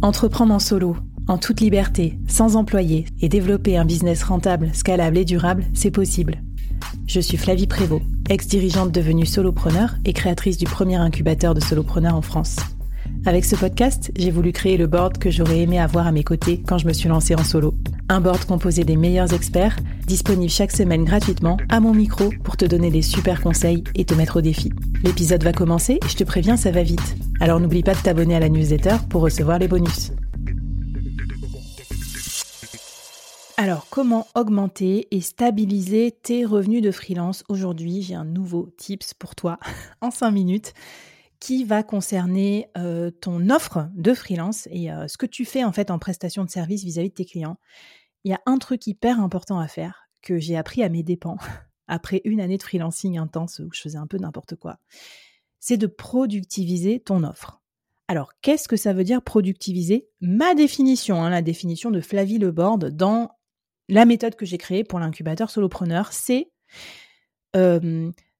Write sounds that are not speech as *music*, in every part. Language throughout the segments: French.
Entreprendre en solo, en toute liberté, sans employé, et développer un business rentable, scalable et durable, c'est possible. Je suis Flavie Prévost, ex-dirigeante devenue solopreneur et créatrice du premier incubateur de solopreneurs en France. Avec ce podcast, j'ai voulu créer le board que j'aurais aimé avoir à mes côtés quand je me suis lancée en solo. Un board composé des meilleurs experts, disponible chaque semaine gratuitement à mon micro pour te donner des super conseils et te mettre au défi. L'épisode va commencer je te préviens, ça va vite. Alors n'oublie pas de t'abonner à la newsletter pour recevoir les bonus. Alors, comment augmenter et stabiliser tes revenus de freelance Aujourd'hui, j'ai un nouveau tips pour toi *laughs* en 5 minutes qui va concerner euh, ton offre de freelance et euh, ce que tu fais en fait en prestation de service vis-à-vis de tes clients. Il y a un truc hyper important à faire que j'ai appris à mes dépens *laughs* après une année de freelancing intense où je faisais un peu n'importe quoi c'est de productiviser ton offre. Alors, qu'est-ce que ça veut dire productiviser? Ma définition, hein, la définition de Flavie Lebord dans la méthode que j'ai créée pour l'incubateur solopreneur, c'est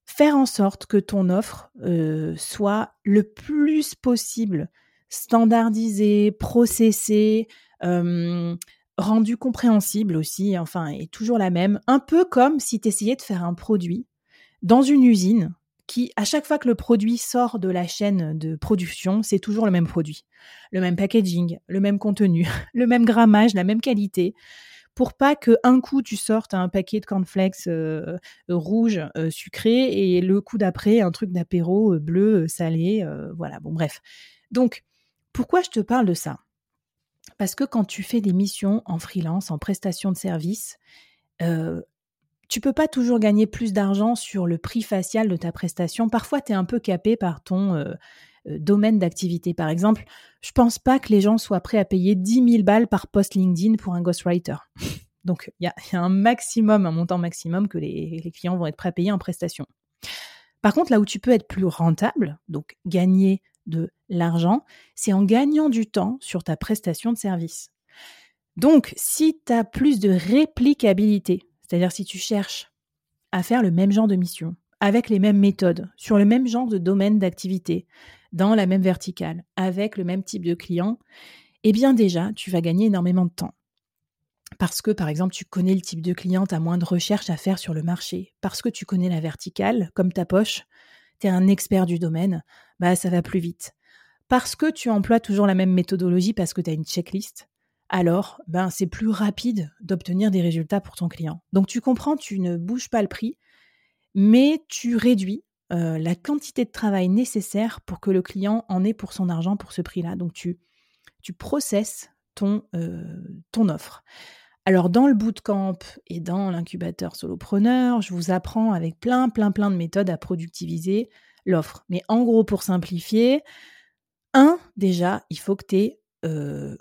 faire en sorte que ton offre soit le plus possible standardisée, processée, rendue compréhensible aussi, enfin, et toujours la même, un peu comme si tu essayais de faire un produit dans une usine qui, à chaque fois que le produit sort de la chaîne de production, c'est toujours le même produit. Le même packaging, le même contenu, *laughs* le même grammage, la même qualité. Pour pas que un coup tu sortes un paquet de cornflakes euh, euh, rouge euh, sucré et le coup d'après un truc d'apéro bleu salé, voilà. Bon bref. Donc pourquoi je te parle de ça? Parce que quand tu fais des missions en freelance, en prestation de service, tu peux pas toujours gagner plus d'argent sur le prix facial de ta prestation. Parfois, tu es un peu capé par ton domaine d'activité. Par exemple, je pense pas que les gens soient prêts à payer 10 000 balles par post LinkedIn pour un ghostwriter. *laughs* Donc, il y, a, un maximum, un montant maximum que les, les, clients vont être prêts à payer en prestation. Par contre, là où tu peux être plus rentable, donc gagner de l'argent, c'est en gagnant du temps sur ta prestation de service. Donc, si tu as plus de réplicabilité, c'est-à-dire si tu cherches à faire le même genre de mission, avec les mêmes méthodes, sur le même genre de domaine d'activité, dans la même verticale, avec le même type de client, eh bien déjà, tu vas gagner énormément de temps. Parce que, par exemple, tu connais le type de client, tu as moins de recherches à faire sur le marché. Parce que tu connais la verticale, comme ta poche, tu es un expert du domaine, bah ça va plus vite. Parce que tu emploies toujours la même méthodologie, parce que tu as une checklist, alors ben, c'est plus rapide d'obtenir des résultats pour ton client. Donc tu comprends, tu ne bouges pas le prix, mais tu réduis euh, la quantité de travail nécessaire pour que le client en ait pour son argent pour ce prix-là. Donc tu, tu processes ton, euh, ton offre. Alors dans le bootcamp et dans l'incubateur solopreneur, je vous apprends avec plein, plein, plein de méthodes à productiviser l'offre. Mais en gros, pour simplifier, un, déjà, il faut que tu aies euh,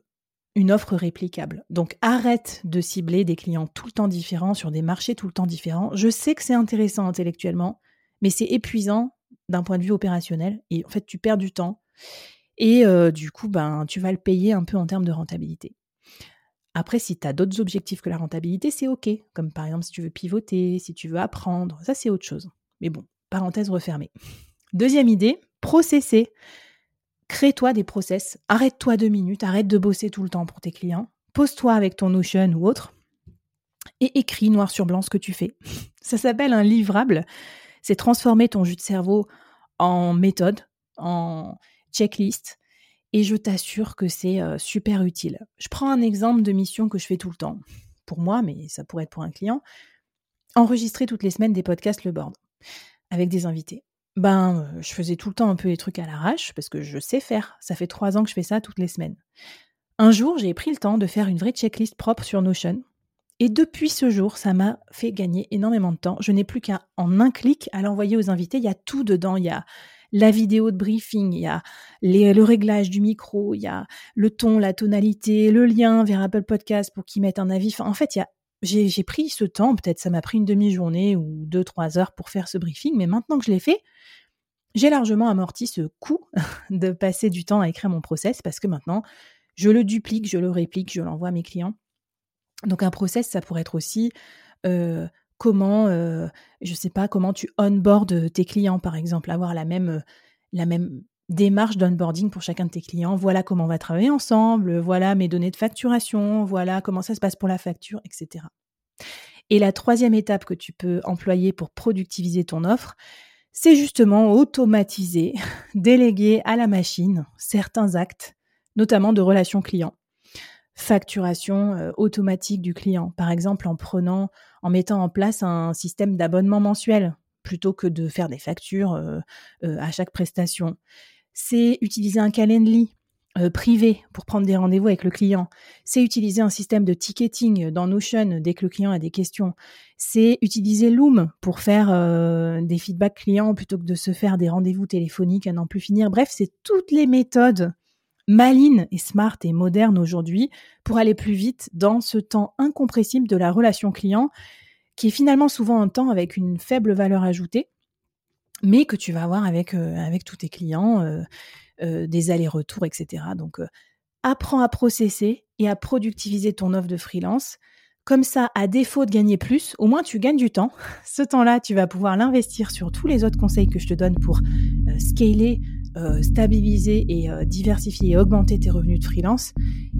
une offre réplicable. Donc arrête de cibler des clients tout le temps différents sur des marchés tout le temps différents. Je sais que c'est intéressant intellectuellement, mais c'est épuisant d'un point de vue opérationnel et en fait tu perds du temps et du coup ben tu vas le payer un peu en termes de rentabilité. Après si tu as d'autres objectifs que la rentabilité, c'est OK, comme par exemple si tu veux pivoter, si tu veux apprendre, ça c'est autre chose. Mais bon, parenthèse refermée. Deuxième idée, processer. Crée-toi des process. Arrête-toi deux minutes. Arrête de bosser tout le temps pour tes clients. Pose-toi avec ton Notion ou autre et écris noir sur blanc ce que tu fais. Ça s'appelle un livrable. C'est transformer ton jus de cerveau en méthode, en checklist. Et je t'assure que c'est super utile. Je prends un exemple de mission que je fais tout le temps. Pour moi, mais ça pourrait être pour un client. Enregistrer toutes les semaines des podcasts Le Board avec des invités ben, je faisais tout le temps un peu les trucs à l'arrache parce que je sais faire. Ça fait trois ans que je fais ça toutes les semaines. Un jour, j'ai pris le temps de faire une vraie checklist propre sur Notion. Et depuis ce jour, ça m'a fait gagner énormément de temps. Je n'ai plus qu'à, en un clic, à l'envoyer aux invités. Il y a tout dedans. Il y a la vidéo de briefing, il y a le réglage du micro, il y a le ton, la tonalité, le lien vers Apple Podcast pour qu'ils mettent un avis. en fait, j'ai pris ce temps, peut-être ça m'a pris une demi-journée ou deux, trois heures pour faire ce briefing, mais maintenant que je l'ai fait, j'ai largement amorti ce coût *laughs* de passer du temps à écrire mon process parce que maintenant, je le duplique, je le réplique, je l'envoie à mes clients. Donc un process, ça pourrait être aussi comment, euh, je sais pas, comment tu onboard tes clients, par exemple, avoir la même, la même démarche d'onboarding pour chacun de tes clients. Voilà comment on va travailler ensemble, voilà mes données de facturation, voilà comment ça se passe pour la facture, etc. Et la troisième étape que tu peux employer pour productiviser ton offre, c'est justement automatiser, *laughs* déléguer à la machine certains actes, notamment de relations clients facturation euh, automatique du client. Par exemple, en prenant, en mettant en place un système d'abonnement mensuel plutôt que de faire des factures euh, euh, à chaque prestation. C'est utiliser un calendly privé pour prendre des rendez-vous avec le client. C'est utiliser un système de ticketing dans Notion dès que le client a des questions. C'est utiliser Loom pour faire des feedbacks clients plutôt que de se faire des rendez-vous téléphoniques à n'en plus finir. Bref, c'est toutes les méthodes maline et smart et moderne aujourd'hui pour aller plus vite dans ce temps incompressible de la relation client qui est finalement souvent un temps avec une faible valeur ajoutée, mais que tu vas avoir avec, euh, avec tous tes clients, euh, euh, des allers-retours, etc. Donc, apprends à processer et à productiviser ton offre de freelance. Comme ça, à défaut de gagner plus, au moins tu gagnes du temps. *laughs* Ce temps-là, tu vas pouvoir l'investir sur tous les autres conseils que je te donne pour scaler euh, stabiliser et euh, diversifier et augmenter tes revenus de freelance.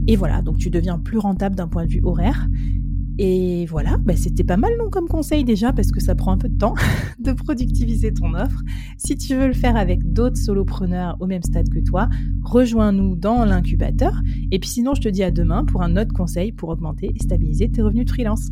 Et voilà, donc tu deviens plus rentable d'un point de vue horaire. Et voilà, bah c'était pas mal non comme conseil déjà parce que ça prend un peu de temps *laughs* de productiviser ton offre. Si tu veux le faire avec d'autres solopreneurs au même stade que toi, rejoins-nous dans l'incubateur. Et puis sinon, je te dis à demain pour un autre conseil pour augmenter et stabiliser tes revenus de freelance.